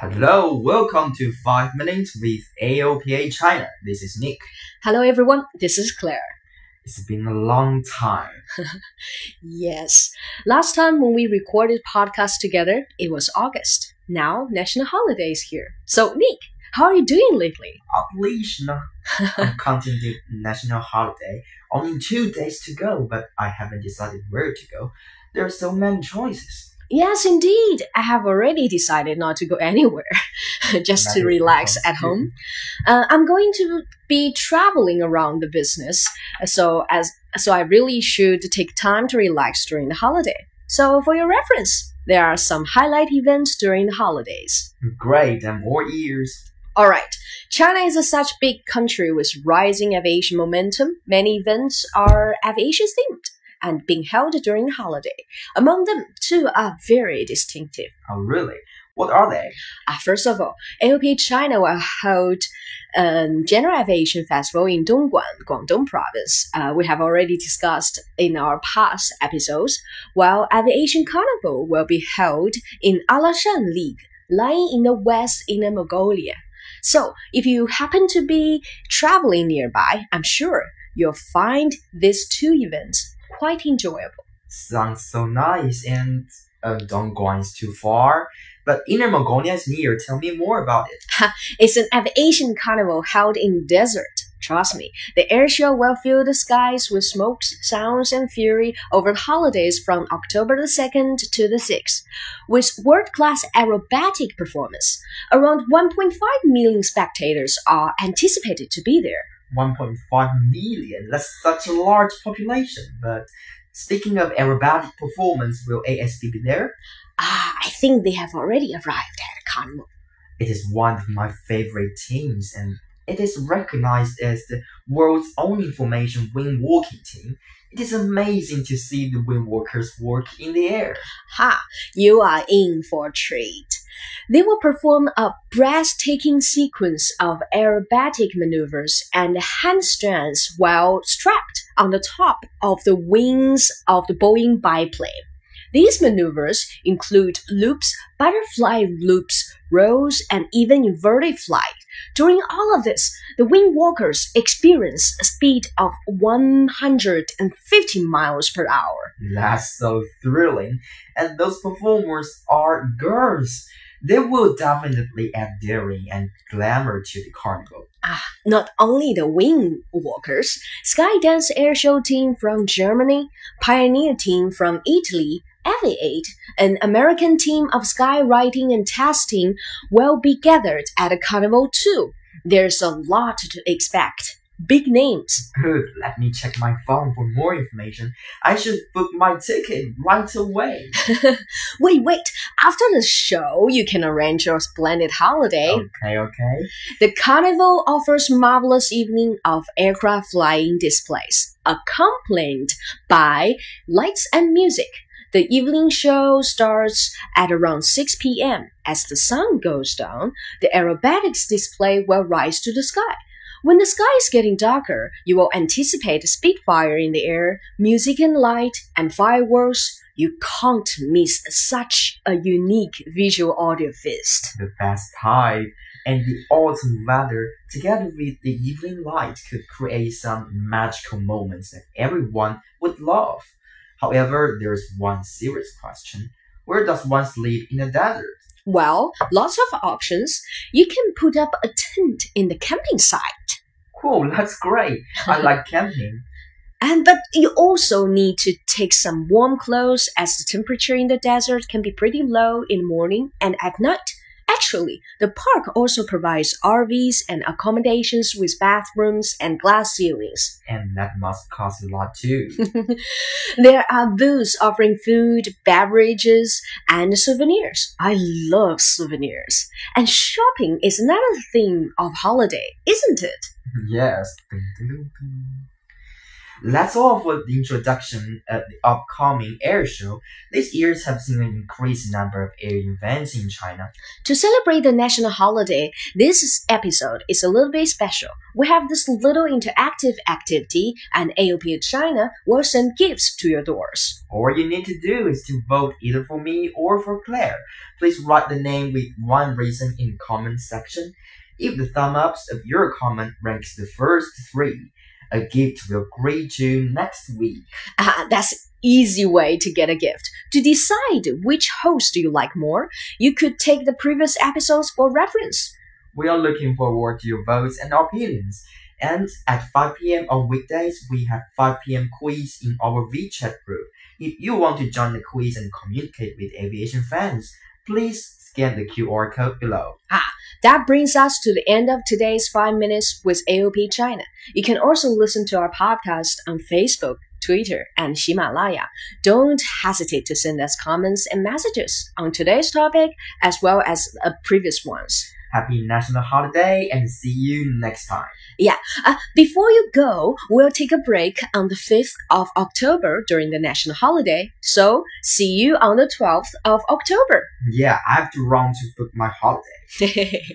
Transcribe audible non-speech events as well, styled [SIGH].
Hello, welcome to 5 Minutes with AOPA China. This is Nick. Hello, everyone. This is Claire. It's been a long time. [LAUGHS] Yes, last time when we recorded podcast together, it was August. Now, national holiday is here. So, Nick, how are you doing lately? Oblation. I'm [LAUGHS] counting the national holiday. Only two days to go, but I haven't decided where to go. There are so many choices. Yes, indeed. I have already decided not to go [LAUGHS] anywhere, just to relax at home. Uh, I'm going to be traveling around the business, so as so I really should take time to relax during the holiday. So, for your reference, there are some highlight events during the holidays. Great, and more ears. All right. China is a such big country with rising aviation momentum. Many events are aviation themed and being held during the holiday. Among them, two are very distinctive. Oh, really? What are they? Uh, first of all, AOPA China will hold a General Aviation Festival in Dongguan, Guangdong Province. Uh, we have already discussed in our past episodes, while Aviation Carnival will be held in Alashan League, lying in the west Inner Mongolia. So, if you happen to be traveling nearby, I'm sure you'll find these two events quite enjoyable. Sounds so nice, and uh, Dongguan is too far. But Inner Mongolia is near. Tell me more about it. It's an aviation carnival held in desert. Trust me, the air show will fill the skies with smoke, sounds, and fury over the holidays from October the 2nd to the 6th, with world-class aerobatic performance. Around 1.5 million spectators are anticipated to be there. 1.5 million. That's such a large population. But speaking of aerobatic performance, will ASB be there? Ah, I think they have already arrived at carnival. It is one of my favorite teams, and it is recognized as the world's only information wing walking team. It is amazing to see the wing walkers work in the air. Ha! You are in for a treat. They will perform a breathtaking sequence of aerobatic maneuvers and handstands while strapped on the top of the wings of the Boeing biplane. These maneuvers include loops, butterfly loops, rolls, and even inverted flight. During all of this, the wing walkers experience a speed of 150 miles per hour. That's so thrilling. And those performers are girls. They will definitely add daring and glamour to the carnival. Ah, not only the wing walkers, Skydance Airshow team from Germany, Pioneer team from Italy, Aviate, an American team of skywriting and testing will be gathered at the carnival too. There's a lot to expect. Big names. Good, let me check my phone for more information. I should book my ticket right away. [LAUGHS] wait, wait. After the show, you can arrange your splendid holiday. Okay, okay. The carnival offers marvelous evening of aircraft flying displays, accompanied by lights and music. The evening show starts at around 6 p.m. As the sun goes down, the aerobatics display will rise to the sky. When the sky is getting darker, you will anticipate a Spitfire in the air, music and light, and fireworks. You can't miss such a unique visual audio feast. The best time and the autumn weather, together with the evening light, could create some magical moments that everyone would love. However, there's one serious question. Where does one sleep in the desert? Well, lots of options. You can put up a tent in the camping site. Cool, [LAUGHS] that's great. I [LAUGHS] like camping. And but you also need to take some warm clothes as the temperature in the desert can be pretty low in the morning and at night. Actually, the park also provides RVs and accommodations with bathrooms and glass ceilings. And that must cost a lot too. [LAUGHS] There are booths offering food, beverages, and souvenirs. I love souvenirs. And shopping is another theme of holiday, isn't it? yes. That's all for the introduction of the upcoming air show. These years have seen an increased number of air events in China. To celebrate the national holiday, this episode is a little bit special. We have this little interactive activity, and AOPA China will send gifts to your doors. All you need to do is to vote either for me or for Claire. Please write the name with one reason in comment section. If the thumb ups of your comment ranks the first three, a gift will greet you next week. Ah, that's easy way to get a gift. To decide which host do you like more, you could take the previous episodes for reference. We are looking forward to your votes and opinions. And at 5 p.m. on weekdays, we have 5 p.m. quiz in our WeChat group. If you want to join the quiz and communicate with aviation fans, please scan the QR code below. That brings us to the end of today's 5 Minutes with AOPA China. You can also listen to our podcast on Facebook, Twitter, and Himalaya. Don't hesitate to send us comments and messages on today's topic as well as uh, previous ones. Happy National Holiday and see you next time. Yeah. Uh, before you go, we'll take a break on the 5th of October during the national holiday. So, see you on the 12th of October. Yeah, I have to run to book my holiday. [LAUGHS]